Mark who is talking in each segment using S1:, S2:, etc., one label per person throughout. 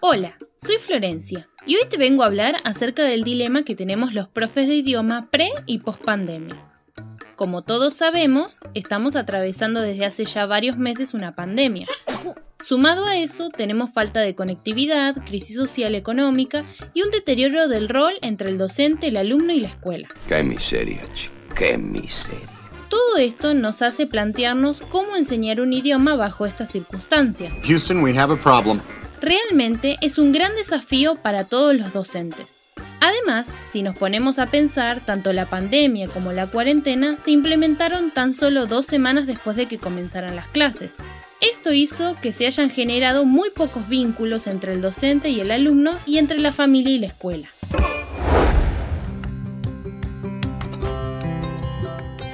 S1: Hola, soy Florencia y hoy te vengo a hablar acerca del dilema que tenemos los profes de idioma pre y post pandemia. Como todos sabemos, estamos atravesando desde hace ya varios meses una pandemia. Sumado a eso, tenemos falta de conectividad, crisis social económica y un deterioro del rol entre el docente, el alumno y la escuela.
S2: Qué miseria, chico. Qué miseria.
S1: Todo esto nos hace plantearnos cómo enseñar un idioma bajo estas circunstancias.
S3: Houston, we have a problem.
S1: Realmente es un gran desafío para todos los docentes. Además, si nos ponemos a pensar, tanto la pandemia como la cuarentena se implementaron tan solo dos semanas después de que comenzaran las clases. Esto hizo que se hayan generado muy pocos vínculos entre el docente y el alumno y entre la familia y la escuela.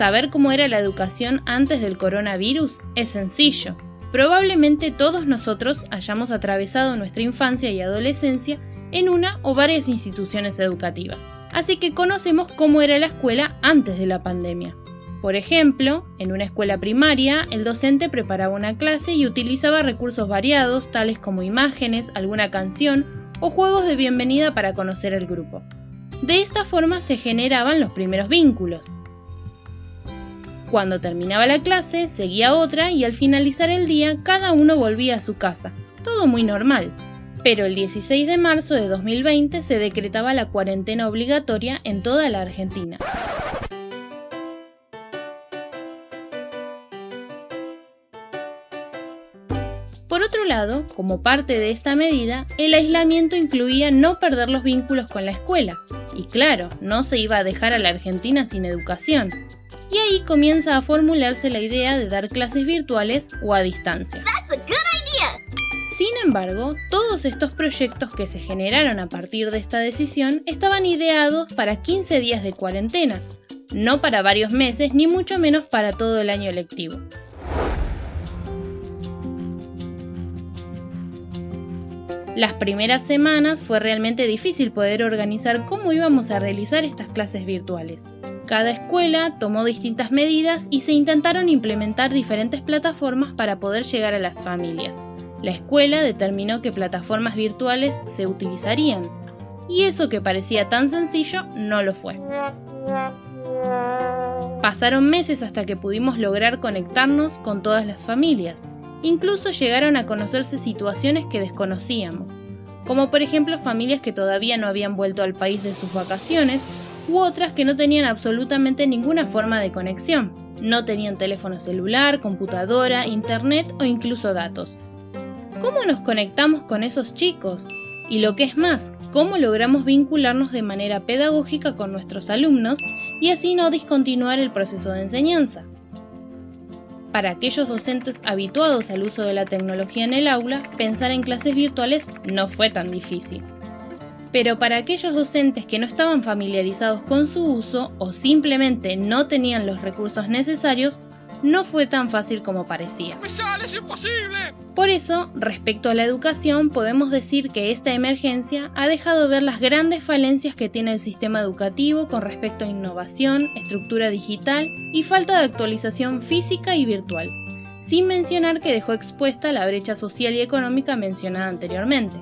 S1: Saber cómo era la educación antes del coronavirus es sencillo. Probablemente todos nosotros hayamos atravesado nuestra infancia y adolescencia en una o varias instituciones educativas, así que conocemos cómo era la escuela antes de la pandemia. Por ejemplo, en una escuela primaria, el docente preparaba una clase y utilizaba recursos variados, tales como imágenes, alguna canción o juegos de bienvenida para conocer el grupo. De esta forma se generaban los primeros vínculos, cuando terminaba la clase, seguía otra y al finalizar el día cada uno volvía a su casa. Todo muy normal. Pero el 16 de marzo de 2020 se decretaba la cuarentena obligatoria en toda la Argentina. Por otro lado, como parte de esta medida, el aislamiento incluía no perder los vínculos con la escuela. Y claro, no se iba a dejar a la Argentina sin educación y ahí comienza a formularse la idea de dar clases virtuales o a distancia. Sin embargo, todos estos proyectos que se generaron a partir de esta decisión estaban ideados para 15 días de cuarentena, no para varios meses ni mucho menos para todo el año lectivo. Las primeras semanas fue realmente difícil poder organizar cómo íbamos a realizar estas clases virtuales. Cada escuela tomó distintas medidas y se intentaron implementar diferentes plataformas para poder llegar a las familias. La escuela determinó qué plataformas virtuales se utilizarían, y eso que parecía tan sencillo no lo fue. Pasaron meses hasta que pudimos lograr conectarnos con todas las familias. Incluso llegaron a conocerse situaciones que desconocíamos, como por ejemplo familias que todavía no habían vuelto al país de sus vacaciones u otras que no tenían absolutamente ninguna forma de conexión. No tenían teléfono celular, computadora, internet o incluso datos. ¿Cómo nos conectamos con esos chicos? Y lo que es más, ¿cómo logramos vincularnos de manera pedagógica con nuestros alumnos y así no discontinuar el proceso de enseñanza? Para aquellos docentes habituados al uso de la tecnología en el aula, pensar en clases virtuales no fue tan difícil. Pero para aquellos docentes que no estaban familiarizados con su uso o simplemente no tenían los recursos necesarios, no fue tan fácil como parecía.
S4: imposible!
S1: Por eso, respecto a la educación, podemos decir que esta emergencia ha dejado ver las grandes falencias que tiene el sistema educativo con respecto a innovación, estructura digital y falta de actualización física y virtual, sin mencionar que dejó expuesta la brecha social y económica mencionada anteriormente.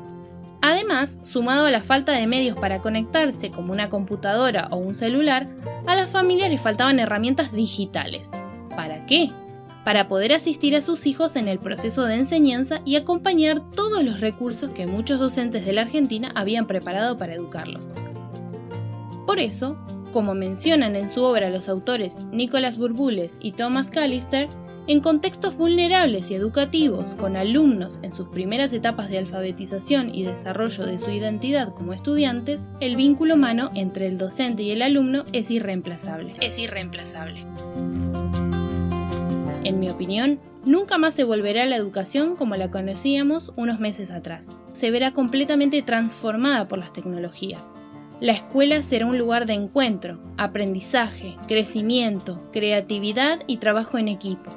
S1: Además, sumado a la falta de medios para conectarse como una computadora o un celular, a las familias les faltaban herramientas digitales. ¿Para qué? Para poder asistir a sus hijos en el proceso de enseñanza y acompañar todos los recursos que muchos docentes de la Argentina habían preparado para educarlos. Por eso, como mencionan en su obra los autores Nicolás Burbules y Thomas Callister, en contextos vulnerables y educativos, con alumnos en sus primeras etapas de alfabetización y desarrollo de su identidad como estudiantes, el vínculo humano entre el docente y el alumno es irreemplazable. Es irreemplazable. En mi opinión, nunca más se volverá a la educación como la conocíamos unos meses atrás. Se verá completamente transformada por las tecnologías. La escuela será un lugar de encuentro, aprendizaje, crecimiento, creatividad y trabajo en equipo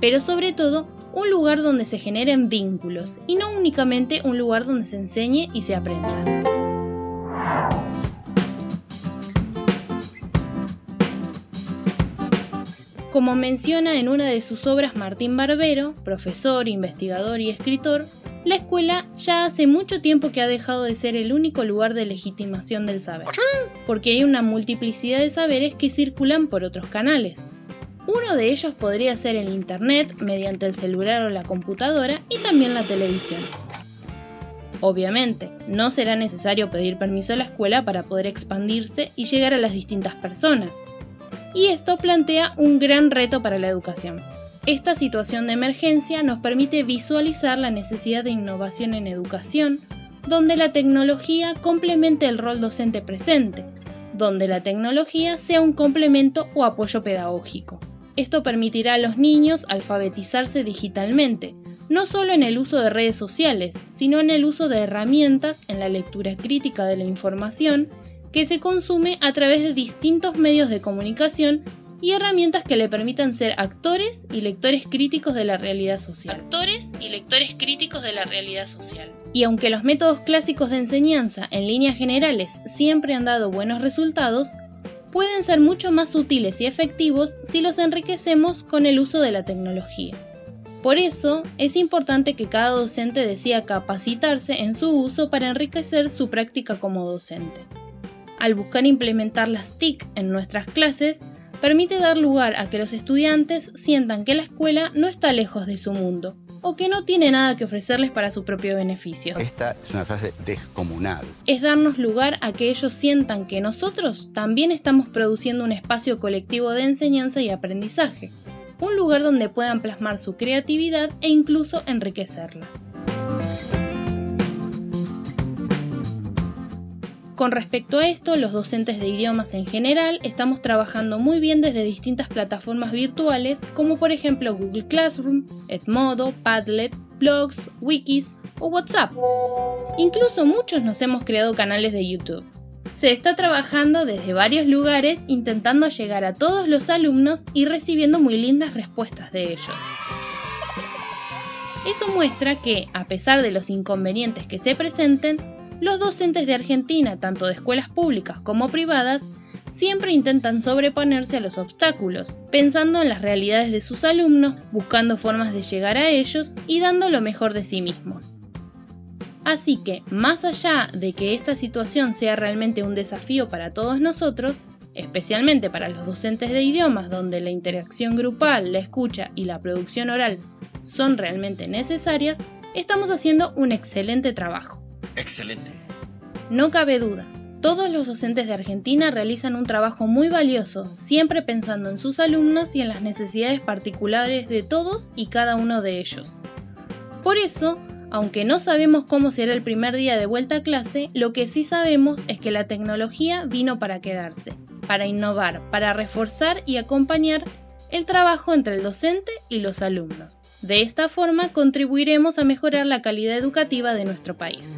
S1: pero sobre todo un lugar donde se generen vínculos y no únicamente un lugar donde se enseñe y se aprenda. Como menciona en una de sus obras Martín Barbero, profesor, investigador y escritor, la escuela ya hace mucho tiempo que ha dejado de ser el único lugar de legitimación del saber, porque hay una multiplicidad de saberes que circulan por otros canales. Uno de ellos podría ser el Internet mediante el celular o la computadora y también la televisión. Obviamente, no será necesario pedir permiso a la escuela para poder expandirse y llegar a las distintas personas. Y esto plantea un gran reto para la educación. Esta situación de emergencia nos permite visualizar la necesidad de innovación en educación, donde la tecnología complemente el rol docente presente, donde la tecnología sea un complemento o apoyo pedagógico. Esto permitirá a los niños alfabetizarse digitalmente, no solo en el uso de redes sociales, sino en el uso de herramientas en la lectura crítica de la información que se consume a través de distintos medios de comunicación y herramientas que le permitan ser actores y lectores críticos de la realidad social.
S3: Actores y lectores críticos de la realidad social.
S1: Y aunque los métodos clásicos de enseñanza en líneas generales siempre han dado buenos resultados, pueden ser mucho más útiles y efectivos si los enriquecemos con el uso de la tecnología. Por eso, es importante que cada docente decida capacitarse en su uso para enriquecer su práctica como docente. Al buscar implementar las TIC en nuestras clases, permite dar lugar a que los estudiantes sientan que la escuela no está lejos de su mundo, o que no tiene nada que ofrecerles para su propio beneficio.
S4: Esta es una frase descomunal.
S1: Es darnos lugar a que ellos sientan que nosotros también estamos produciendo un espacio colectivo de enseñanza y aprendizaje, un lugar donde puedan plasmar su creatividad e incluso enriquecerla. Con respecto a esto, los docentes de idiomas en general estamos trabajando muy bien desde distintas plataformas virtuales como por ejemplo Google Classroom, Edmodo, Padlet, blogs, wikis o WhatsApp. Incluso muchos nos hemos creado canales de YouTube. Se está trabajando desde varios lugares intentando llegar a todos los alumnos y recibiendo muy lindas respuestas de ellos. Eso muestra que, a pesar de los inconvenientes que se presenten, los docentes de Argentina, tanto de escuelas públicas como privadas, siempre intentan sobreponerse a los obstáculos, pensando en las realidades de sus alumnos, buscando formas de llegar a ellos y dando lo mejor de sí mismos. Así que, más allá de que esta situación sea realmente un desafío para todos nosotros, especialmente para los docentes de idiomas donde la interacción grupal, la escucha y la producción oral son realmente necesarias, estamos haciendo un excelente trabajo.
S5: Excelente.
S1: No cabe duda, todos los docentes de Argentina realizan un trabajo muy valioso, siempre pensando en sus alumnos y en las necesidades particulares de todos y cada uno de ellos. Por eso, aunque no sabemos cómo será el primer día de vuelta a clase, lo que sí sabemos es que la tecnología vino para quedarse, para innovar, para reforzar y acompañar el trabajo entre el docente y los alumnos. De esta forma contribuiremos a mejorar la calidad educativa de nuestro país.